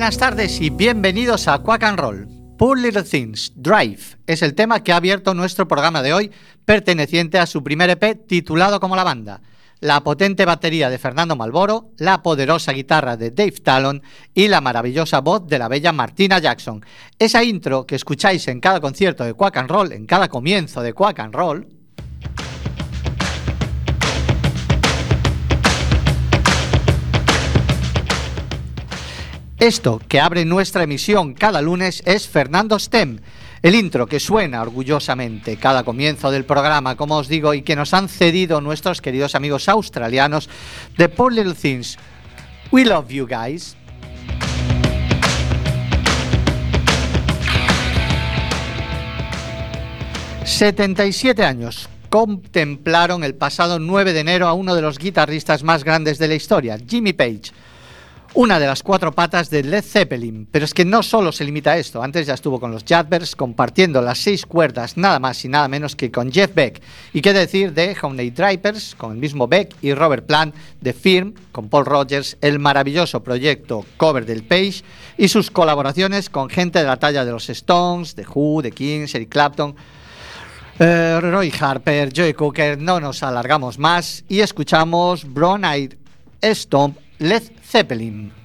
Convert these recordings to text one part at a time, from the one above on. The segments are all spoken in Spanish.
Buenas tardes y bienvenidos a Quack and Roll. Poor Little Things, Drive, es el tema que ha abierto nuestro programa de hoy, perteneciente a su primer EP titulado como la banda. La potente batería de Fernando Malboro, la poderosa guitarra de Dave Talon y la maravillosa voz de la bella Martina Jackson. Esa intro que escucháis en cada concierto de Quack and Roll, en cada comienzo de Quack and Roll, Esto que abre nuestra emisión cada lunes es Fernando Stem. El intro que suena orgullosamente cada comienzo del programa, como os digo, y que nos han cedido nuestros queridos amigos australianos de Poor Little Things. We love you guys. 77 años contemplaron el pasado 9 de enero a uno de los guitarristas más grandes de la historia, Jimmy Page. Una de las cuatro patas de Led Zeppelin, pero es que no solo se limita a esto, antes ya estuvo con los Jadbers compartiendo las seis cuerdas nada más y nada menos que con Jeff Beck, y qué decir de Honey Drivers con el mismo Beck y Robert Plant de Firm con Paul Rogers, el maravilloso proyecto cover del Page y sus colaboraciones con gente de la talla de los Stones, de Who, de Kings, Eric Clapton, eh, Roy Harper, Joey Cooker, no nos alargamos más y escuchamos Brown Stomp Led Zeppelin.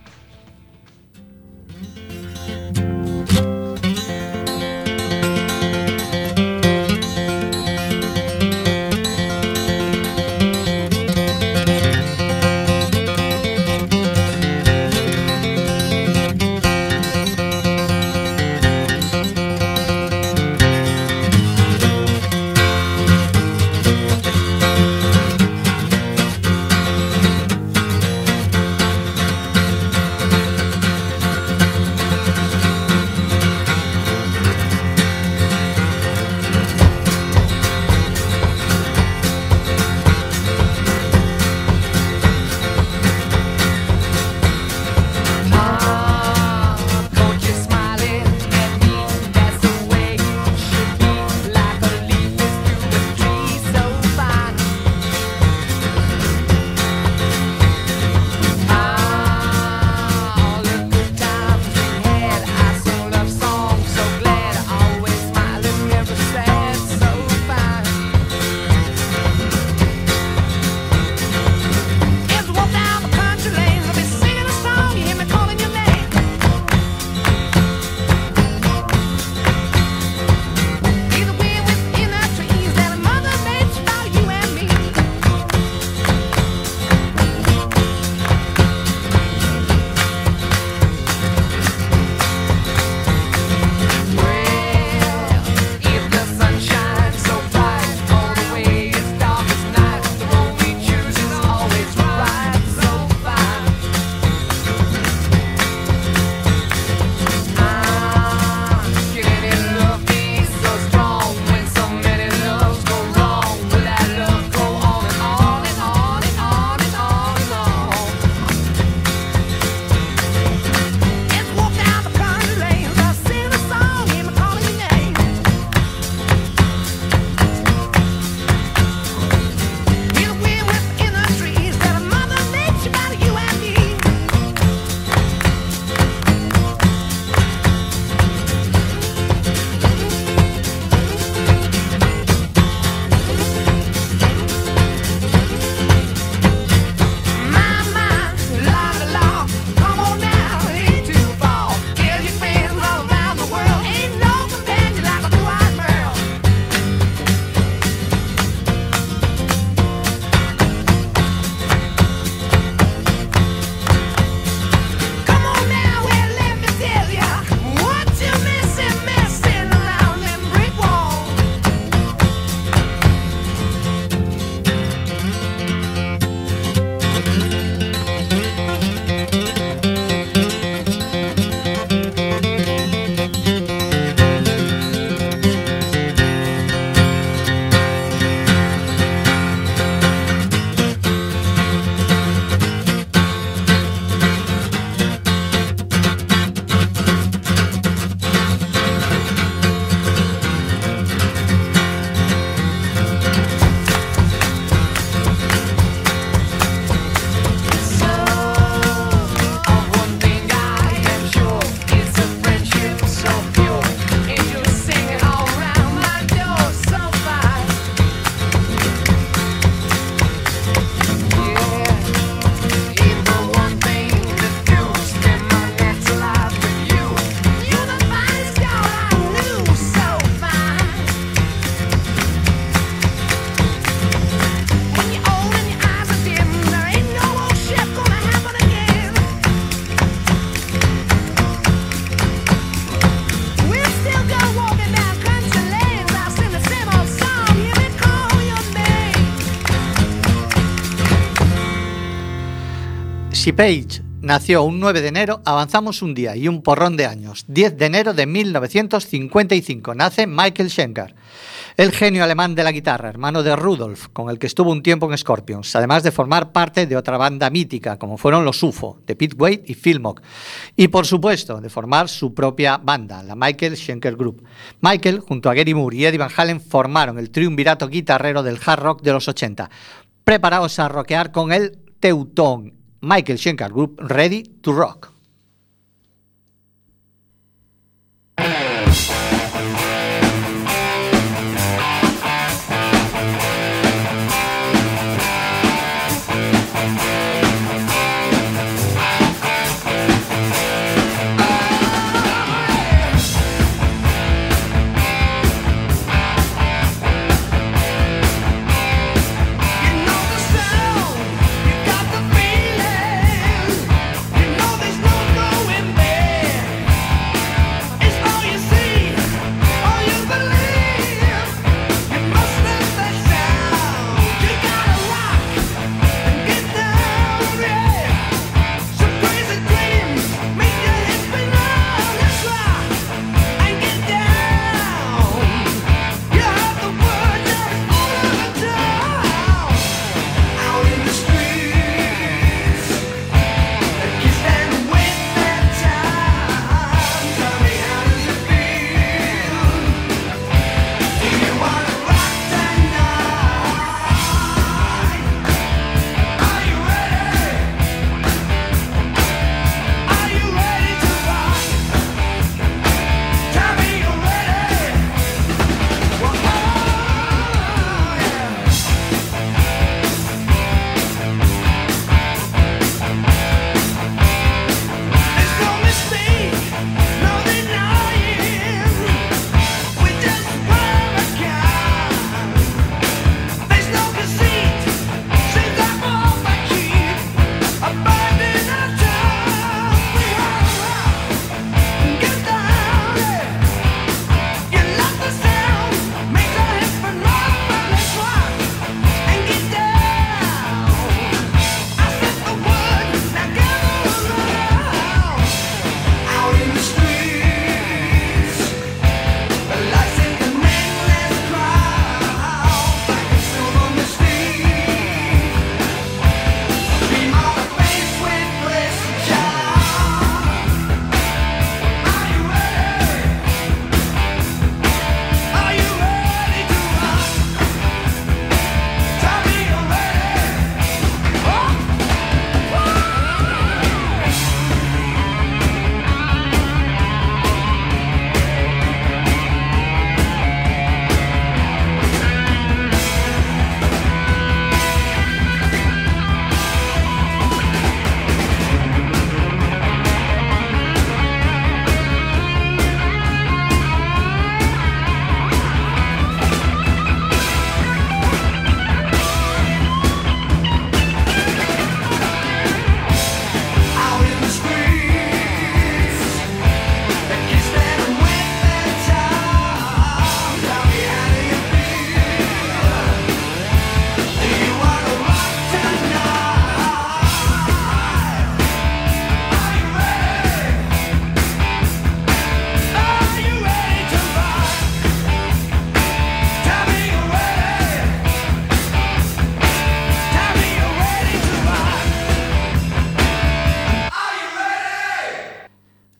Si Page nació un 9 de enero, avanzamos un día y un porrón de años. 10 de enero de 1955 nace Michael Schenker, el genio alemán de la guitarra, hermano de Rudolf, con el que estuvo un tiempo en Scorpions, además de formar parte de otra banda mítica, como fueron los UFO, de Pete Wade y Phil Mock, y por supuesto de formar su propia banda, la Michael Schenker Group. Michael, junto a Gary Moore y Eddie Van Halen, formaron el triunvirato guitarrero del hard rock de los 80. Preparaos a rockear con el Teutón, Michael Schenker Group, Ready to Rock.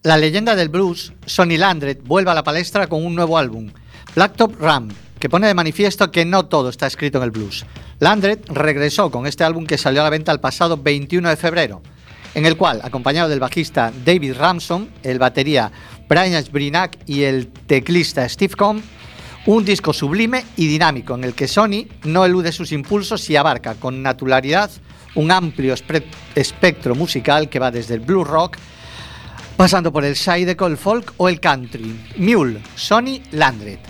La leyenda del blues, Sonny Landret, vuelve a la palestra con un nuevo álbum, Blacktop Ram, que pone de manifiesto que no todo está escrito en el blues. Landret regresó con este álbum que salió a la venta el pasado 21 de febrero, en el cual, acompañado del bajista David Ramson, el batería Brian Brinac y el teclista Steve Combs, un disco sublime y dinámico en el que Sony no elude sus impulsos y abarca con naturalidad un amplio espectro musical que va desde el blues rock pasando por el side el folk o el country. Mule, Sonny Landret.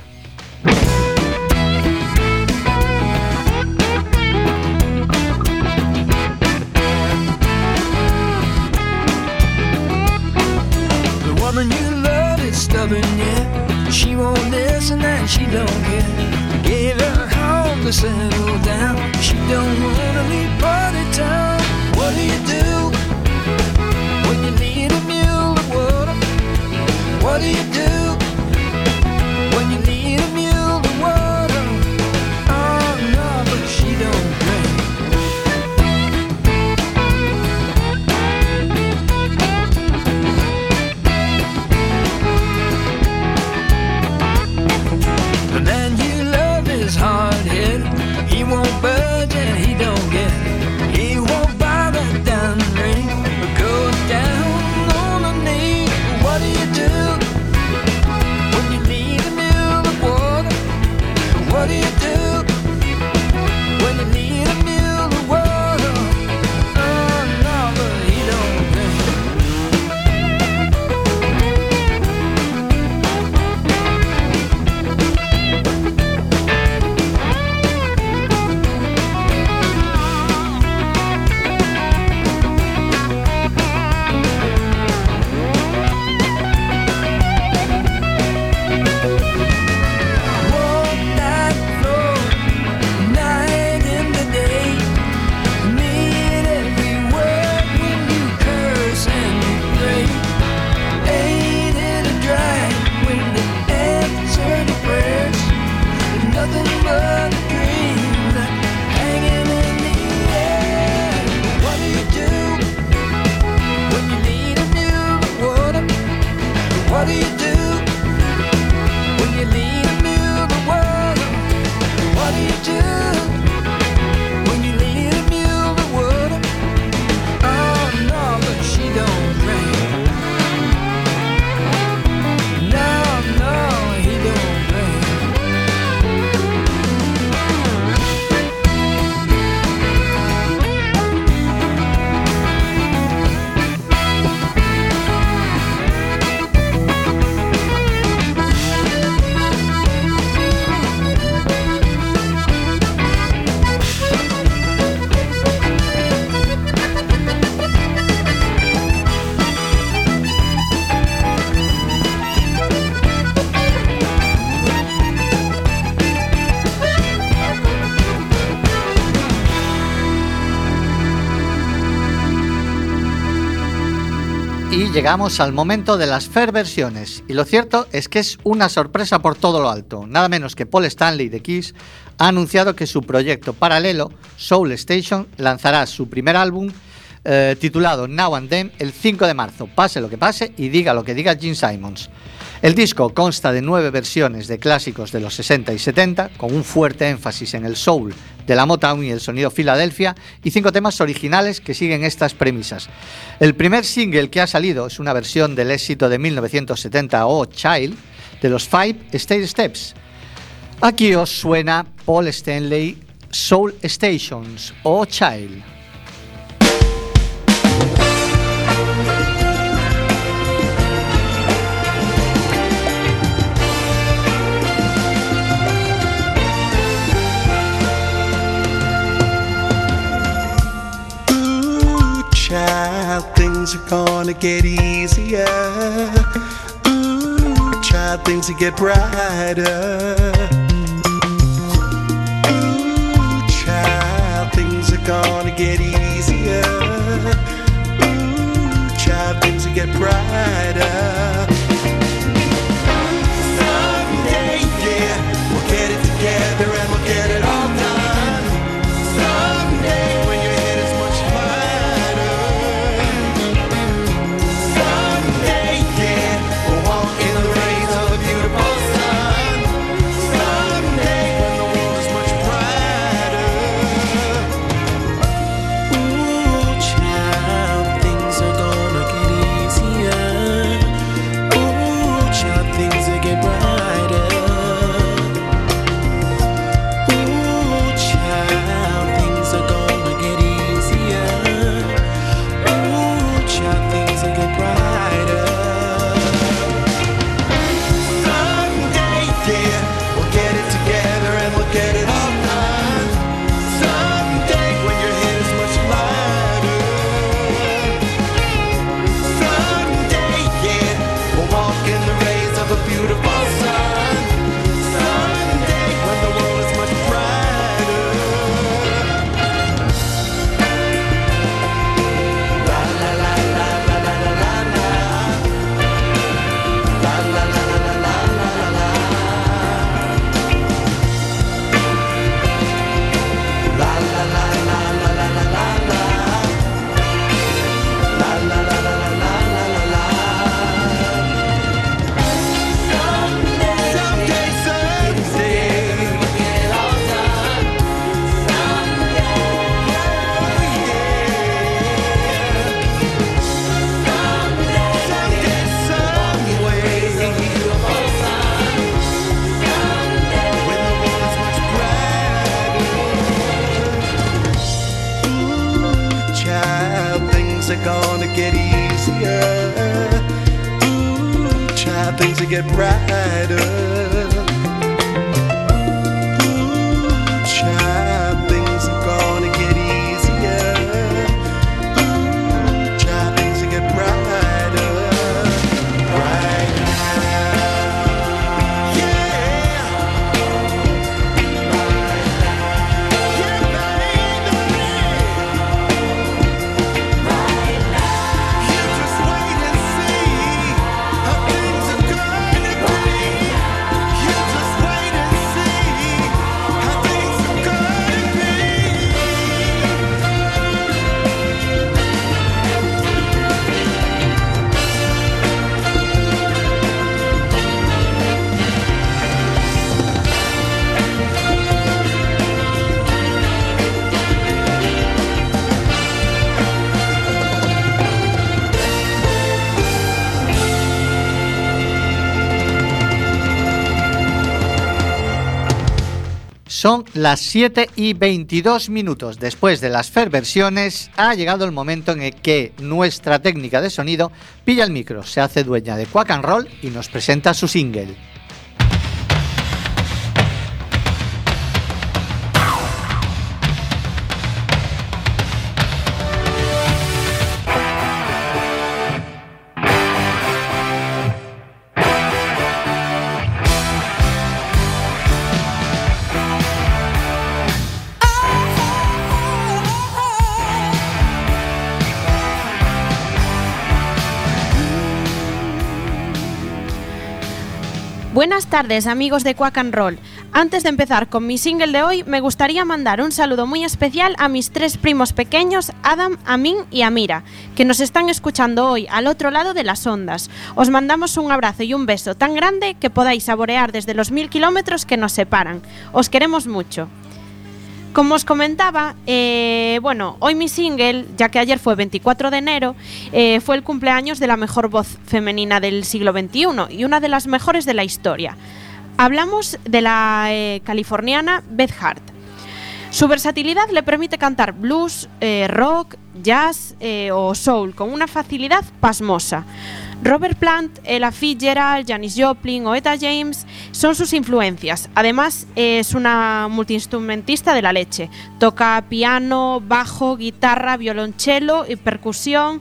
The woman you love is stubborn, yeah. She won't listen and she don't care. Gave her home to settle down. She don't wanna leave party town. What do you do? What do you do? Llegamos al momento de las Fair versiones. Y lo cierto es que es una sorpresa por todo lo alto. Nada menos que Paul Stanley de Kiss ha anunciado que su proyecto paralelo, Soul Station, lanzará su primer álbum eh, titulado Now and Then el 5 de marzo. Pase lo que pase y diga lo que diga Gene Simons. El disco consta de nueve versiones de clásicos de los 60 y 70, con un fuerte énfasis en el soul de la Motown y el sonido Filadelfia, y cinco temas originales que siguen estas premisas. El primer single que ha salido es una versión del éxito de 1970 Oh Child de los Five State Steps. Aquí os suena Paul Stanley Soul Stations Oh Child. Things are gonna get easier. Ooh, child, things will get brighter. Ooh, child, things are gonna get easier. Ooh, child, things will get brighter. Son las 7 y 22 minutos. Después de las Fair versiones, ha llegado el momento en el que nuestra técnica de sonido pilla el micro, se hace dueña de Quack and Roll y nos presenta su single. Buenas tardes amigos de Quack and Roll. Antes de empezar con mi single de hoy, me gustaría mandar un saludo muy especial a mis tres primos pequeños, Adam, Amin y Amira, que nos están escuchando hoy al otro lado de las ondas. Os mandamos un abrazo y un beso tan grande que podáis saborear desde los mil kilómetros que nos separan. Os queremos mucho. Como os comentaba, eh, bueno, hoy mi single, ya que ayer fue 24 de enero, eh, fue el cumpleaños de la mejor voz femenina del siglo XXI y una de las mejores de la historia. Hablamos de la eh, californiana Beth Hart. Su versatilidad le permite cantar blues, rock, jazz o soul con una facilidad pasmosa. Robert Plant, Ella Fitzgerald, Janis Joplin o Etta James son sus influencias. Además, es una multiinstrumentista de la leche. Toca piano, bajo, guitarra, violonchelo y percusión.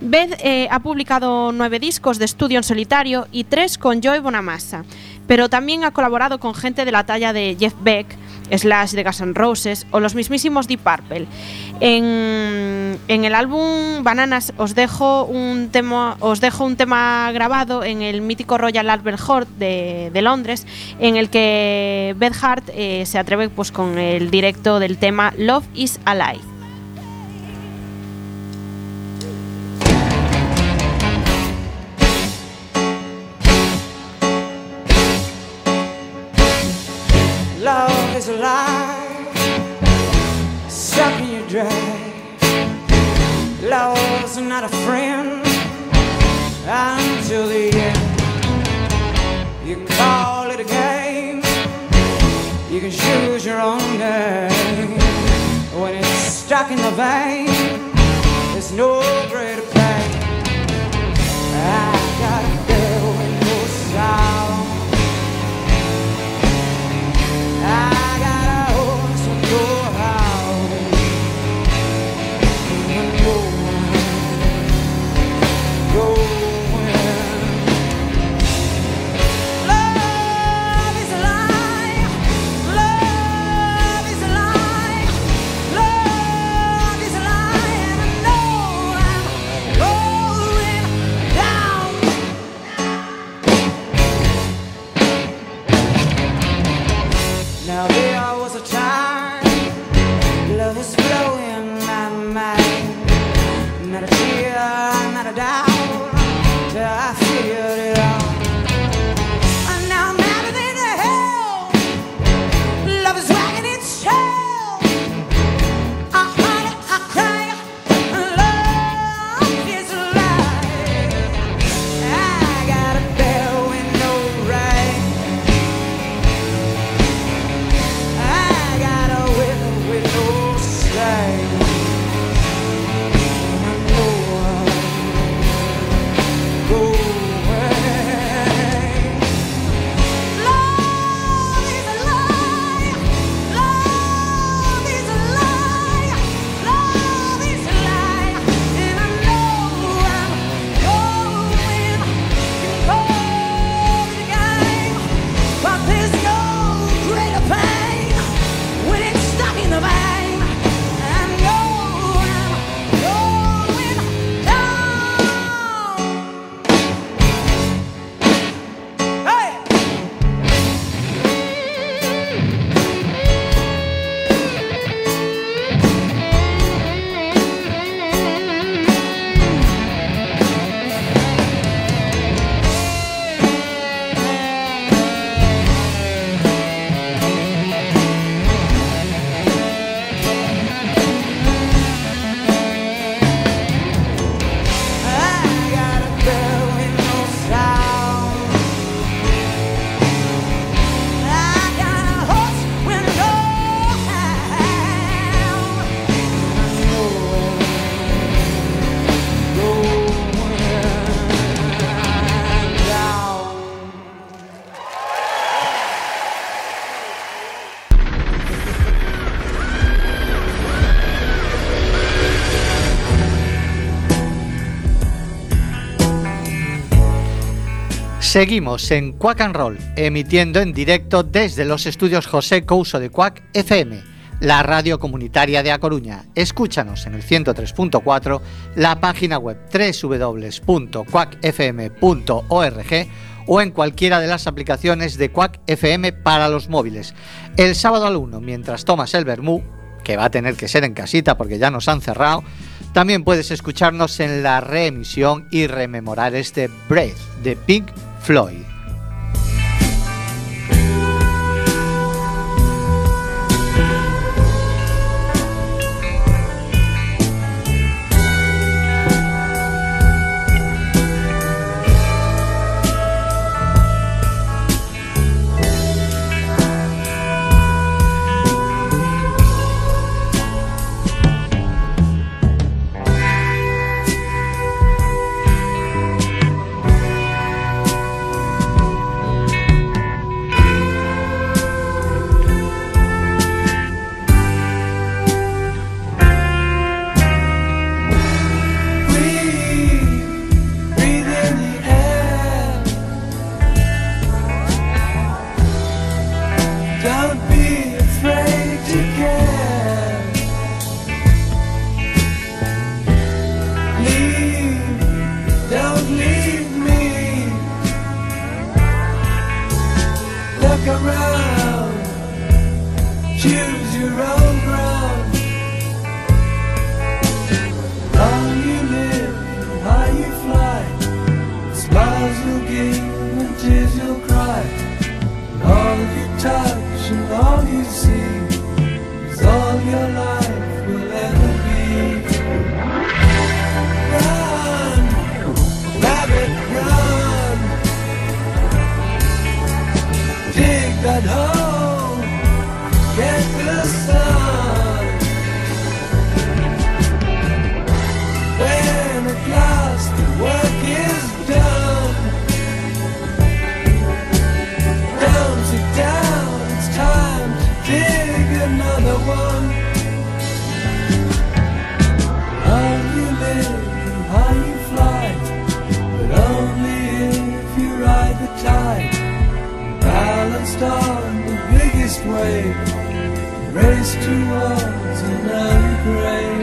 Beth eh, ha publicado nueve discos de estudio en solitario y tres con Joey Bonamassa, pero también ha colaborado con gente de la talla de Jeff Beck, Slash de Guns N' Roses o los mismísimos Deep Purple. En, en el álbum Bananas os dejo un tema, os dejo un tema grabado en el mítico Royal Albert Hall de, de Londres, en el que Beth Hart eh, se atreve pues, con el directo del tema Love is Alive. Stuck in the vein, there's no greater pain. I ah. Seguimos en Quack and Roll, emitiendo en directo desde los estudios José Couso de Quack FM, la radio comunitaria de A Coruña. Escúchanos en el 103.4, la página web www.quackfm.org o en cualquiera de las aplicaciones de Quack FM para los móviles. El sábado al 1, mientras tomas el vermú, que va a tener que ser en casita porque ya nos han cerrado, también puedes escucharnos en la reemisión y rememorar este Breath de Pink Floyd. towards another grave.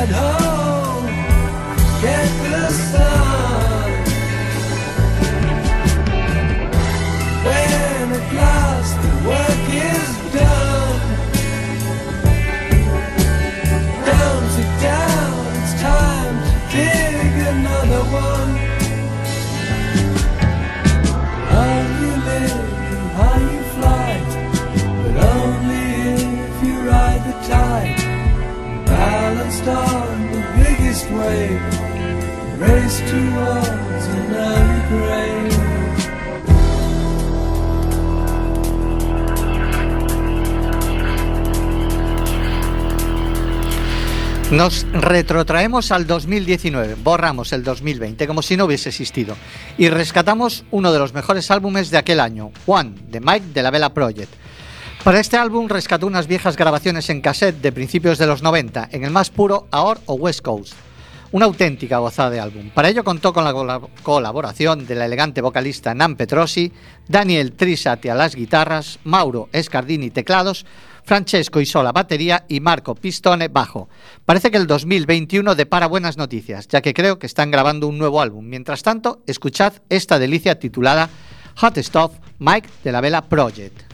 at hope. Nos retrotraemos al 2019, borramos el 2020 como si no hubiese existido y rescatamos uno de los mejores álbumes de aquel año, One, de Mike de la Vela Project álbum rescató unas viejas grabaciones en cassette de principios de los 90, en el más puro AOR o West Coast. Una auténtica gozada de álbum. Para ello contó con la cola- colaboración de la elegante vocalista Nan Petrosi, Daniel Trisati a las guitarras, Mauro Escardini teclados, Francesco Isola batería y Marco Pistone bajo. Parece que el 2021 depara buenas noticias, ya que creo que están grabando un nuevo álbum. Mientras tanto, escuchad esta delicia titulada Hot Stuff Mike de la Vela Project.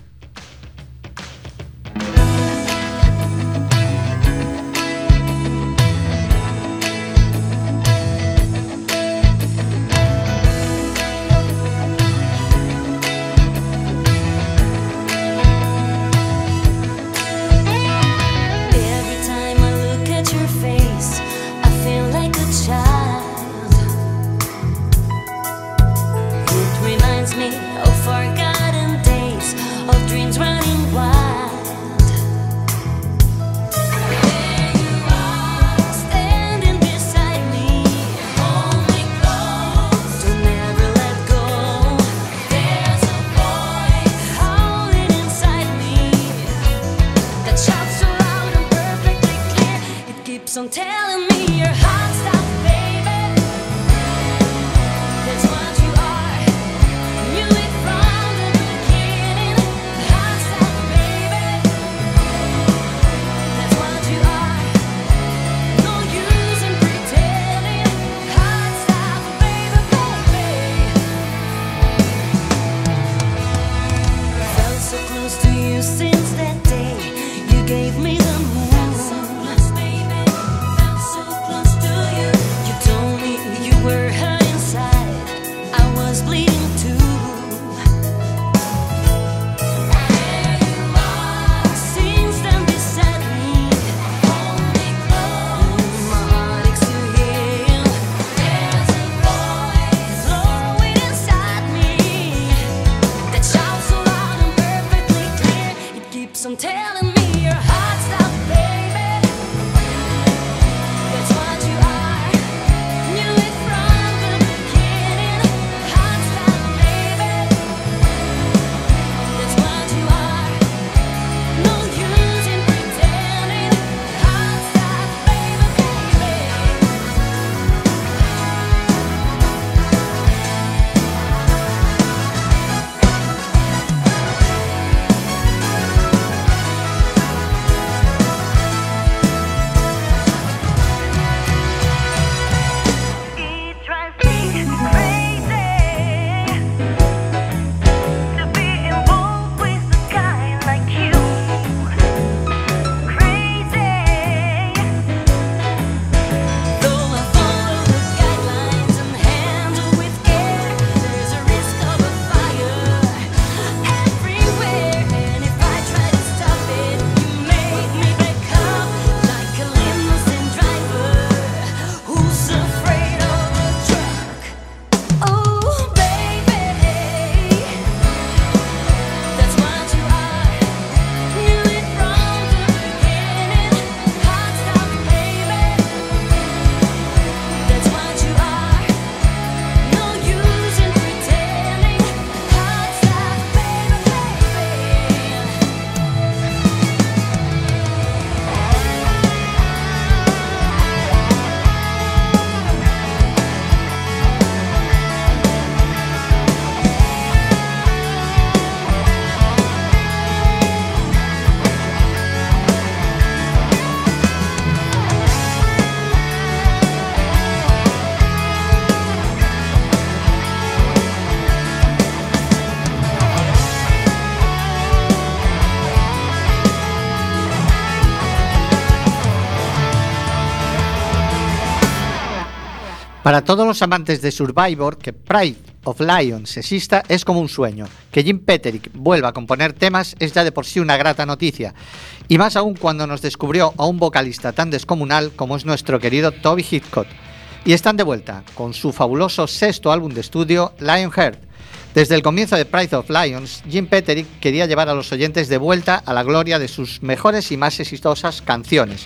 Para todos los amantes de Survivor, que Pride of Lions exista es como un sueño. Que Jim Peterick vuelva a componer temas es ya de por sí una grata noticia. Y más aún cuando nos descubrió a un vocalista tan descomunal como es nuestro querido Toby Hitchcock. Y están de vuelta con su fabuloso sexto álbum de estudio, Lionheart. Desde el comienzo de Pride of Lions, Jim Peterick quería llevar a los oyentes de vuelta a la gloria de sus mejores y más exitosas canciones.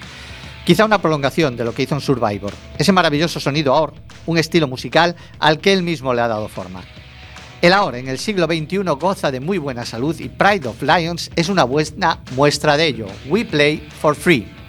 Quizá una prolongación de lo que hizo en Survivor, ese maravilloso sonido ahora, un estilo musical al que él mismo le ha dado forma. El ahora, en el siglo XXI, goza de muy buena salud y Pride of Lions es una buena muestra de ello. We play for free.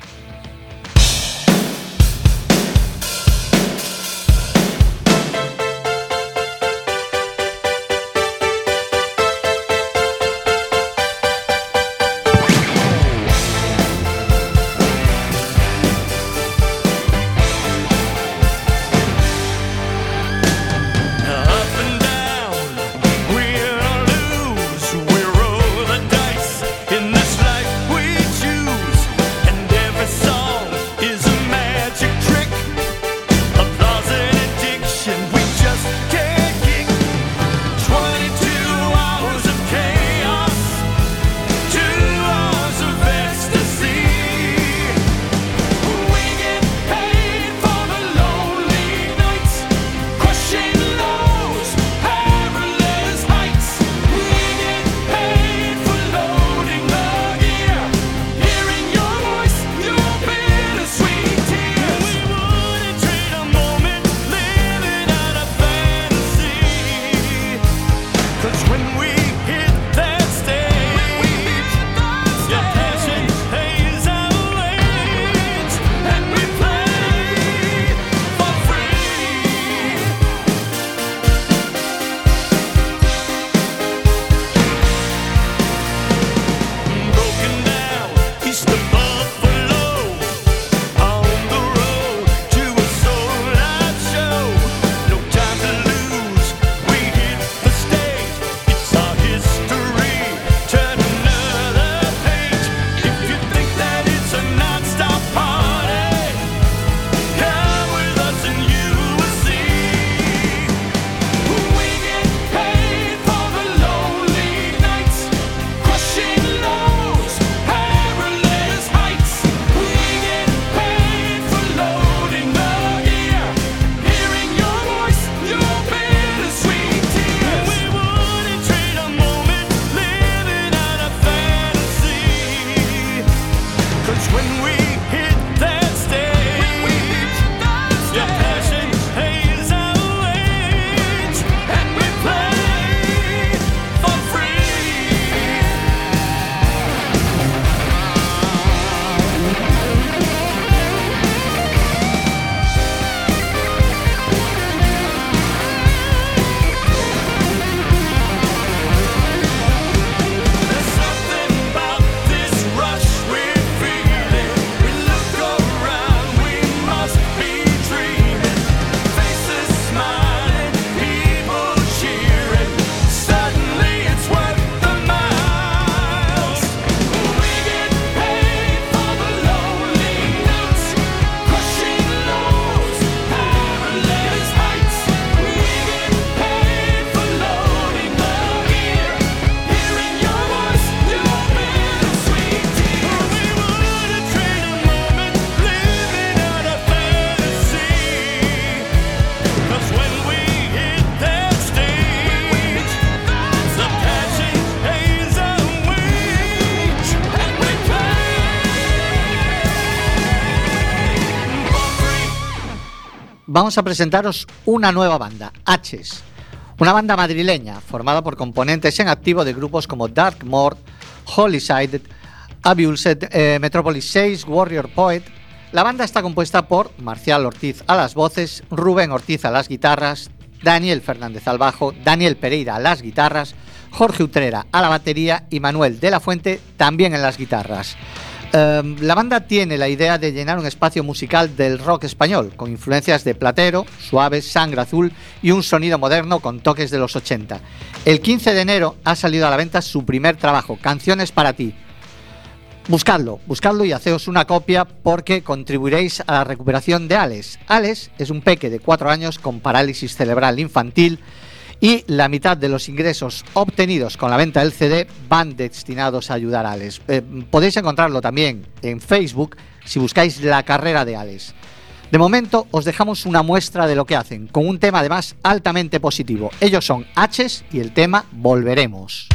When we Vamos a presentaros una nueva banda, H's. Una banda madrileña formada por componentes en activo de grupos como Dark Mort, Holysided, Abused, eh, Metropolis 6, Warrior Poet. La banda está compuesta por Marcial Ortiz a las voces, Rubén Ortiz a las guitarras, Daniel Fernández al bajo, Daniel Pereira a las guitarras, Jorge Utrera a la batería y Manuel de la Fuente también en las guitarras. Eh, la banda tiene la idea de llenar un espacio musical del rock español, con influencias de Platero, Suaves, Sangre Azul y un sonido moderno con toques de los 80. El 15 de enero ha salido a la venta su primer trabajo, Canciones para ti. Buscadlo, buscadlo y haceos una copia porque contribuiréis a la recuperación de Alex. Alex es un peque de 4 años con parálisis cerebral infantil y la mitad de los ingresos obtenidos con la venta del CD van destinados a ayudar a Alex. Eh, podéis encontrarlo también en Facebook si buscáis la carrera de Alex. De momento os dejamos una muestra de lo que hacen, con un tema además altamente positivo. Ellos son H's y el tema Volveremos.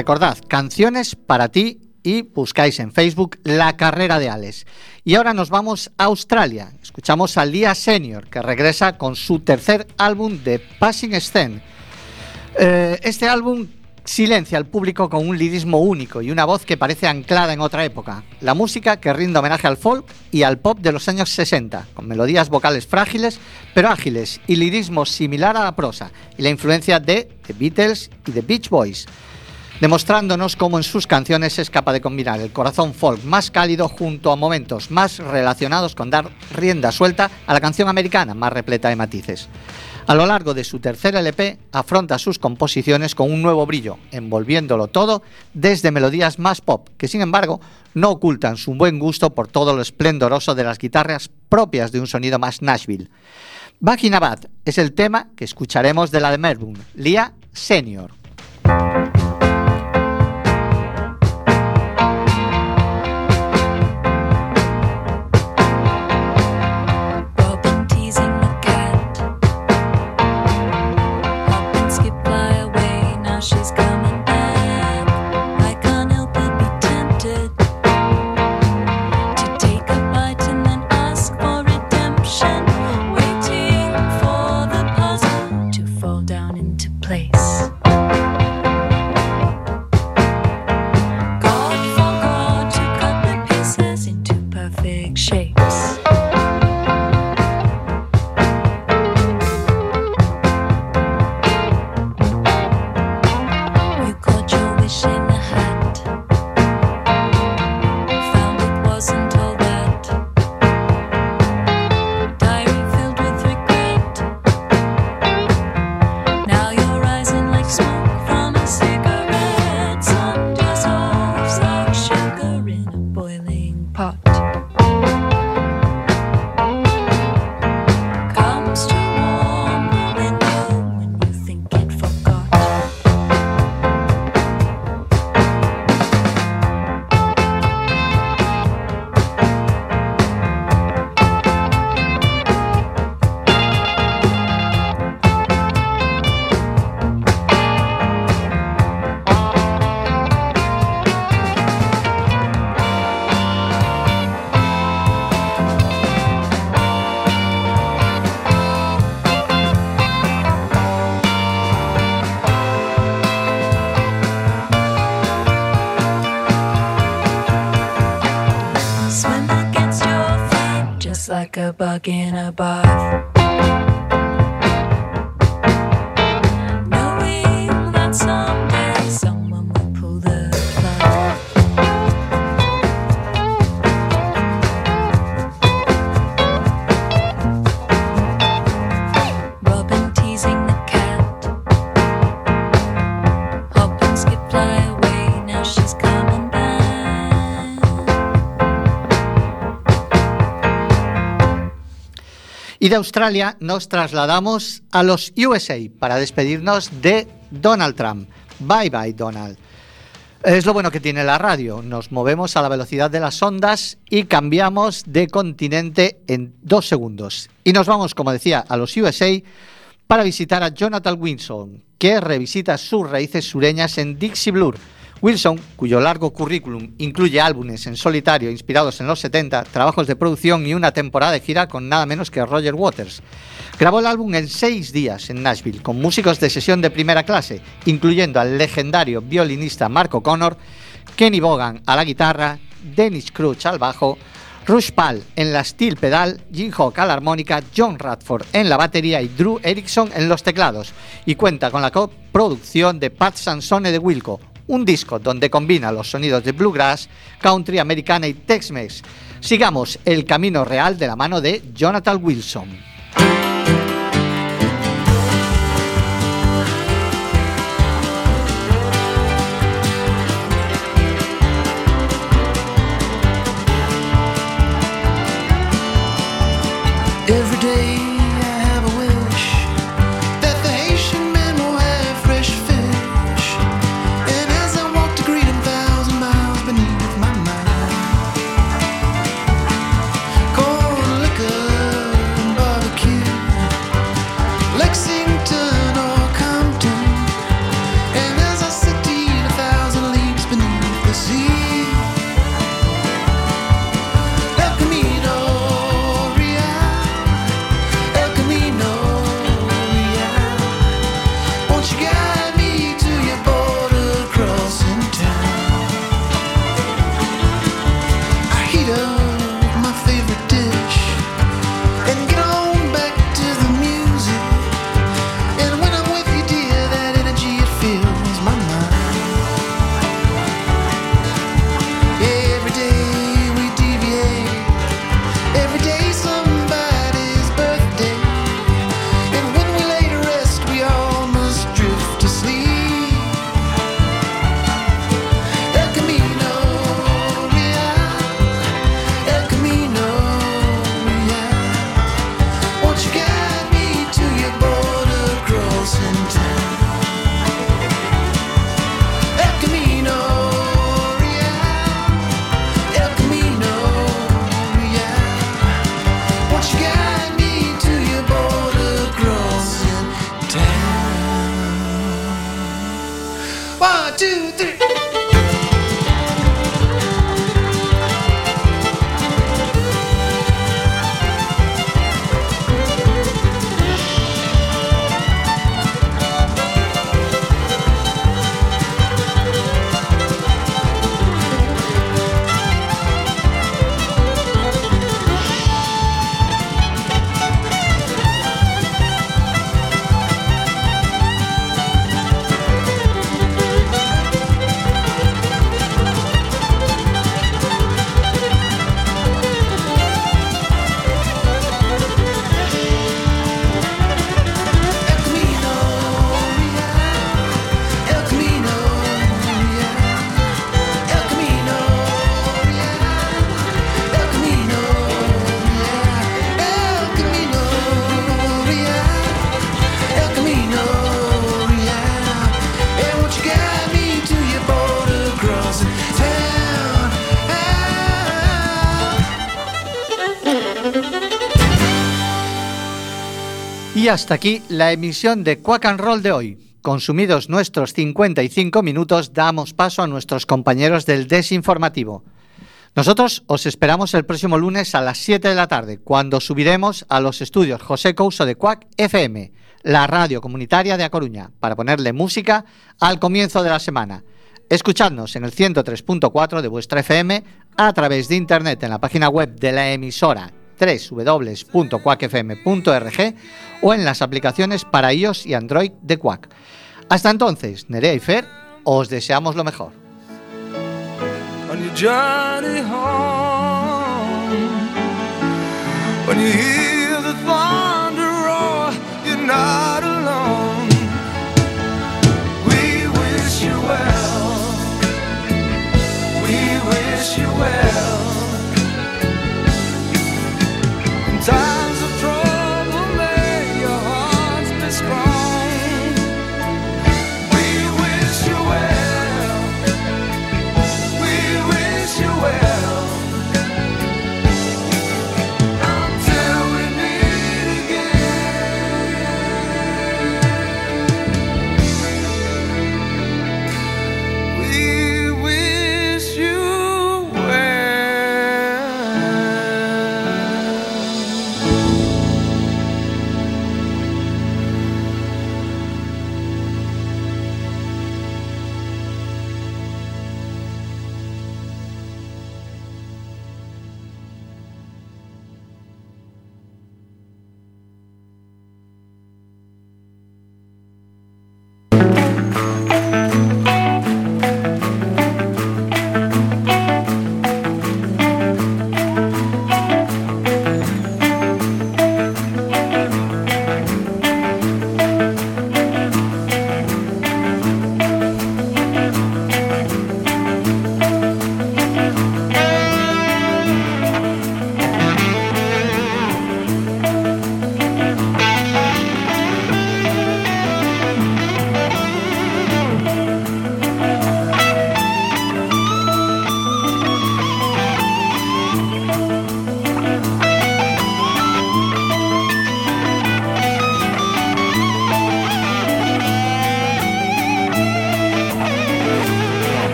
Recordad, canciones para ti y buscáis en Facebook La Carrera de Alex. Y ahora nos vamos a Australia. Escuchamos a Lia Senior, que regresa con su tercer álbum de Passing Scene. Eh, este álbum silencia al público con un lirismo único y una voz que parece anclada en otra época. La música que rinde homenaje al folk y al pop de los años 60, con melodías vocales frágiles pero ágiles y lirismo similar a la prosa y la influencia de The Beatles y The Beach Boys demostrándonos cómo en sus canciones es capaz de combinar el corazón folk más cálido junto a momentos más relacionados con dar rienda suelta a la canción americana más repleta de matices. A lo largo de su tercer LP afronta sus composiciones con un nuevo brillo, envolviéndolo todo desde melodías más pop, que sin embargo no ocultan su buen gusto por todo lo esplendoroso de las guitarras propias de un sonido más Nashville. Back in es el tema que escucharemos de la de Melbourne, Lia Senior. A bug in a bath. Y de Australia nos trasladamos a los USA para despedirnos de Donald Trump. Bye bye, Donald. Es lo bueno que tiene la radio. Nos movemos a la velocidad de las ondas y cambiamos de continente en dos segundos. Y nos vamos, como decía, a los USA para visitar a Jonathan Wilson, que revisita sus raíces sureñas en Dixie Blue. Wilson, cuyo largo currículum incluye álbumes en solitario inspirados en los 70, trabajos de producción y una temporada de gira con nada menos que Roger Waters. Grabó el álbum en seis días en Nashville con músicos de sesión de primera clase, incluyendo al legendario violinista Mark O'Connor, Kenny Bogan a la guitarra, Dennis Crouch al bajo, Rush Pal en la steel pedal, Jim Hawk a la armónica, John Radford en la batería y Drew Erickson en los teclados. Y cuenta con la coproducción de Pat Sansone de Wilco, un disco donde combina los sonidos de bluegrass, country, americana y Tex-Mex. Sigamos el camino real de la mano de Jonathan Wilson. Y hasta aquí la emisión de Quack and Roll de hoy. Consumidos nuestros 55 minutos, damos paso a nuestros compañeros del desinformativo. Nosotros os esperamos el próximo lunes a las 7 de la tarde, cuando subiremos a los estudios José Couso de Quack FM, la radio comunitaria de A Coruña, para ponerle música al comienzo de la semana. Escuchadnos en el 103.4 de vuestra FM a través de internet en la página web de la emisora www.quackfm.org o en las aplicaciones para iOS y Android de Quack. Hasta entonces, Nerea y Fer, os deseamos lo mejor. time.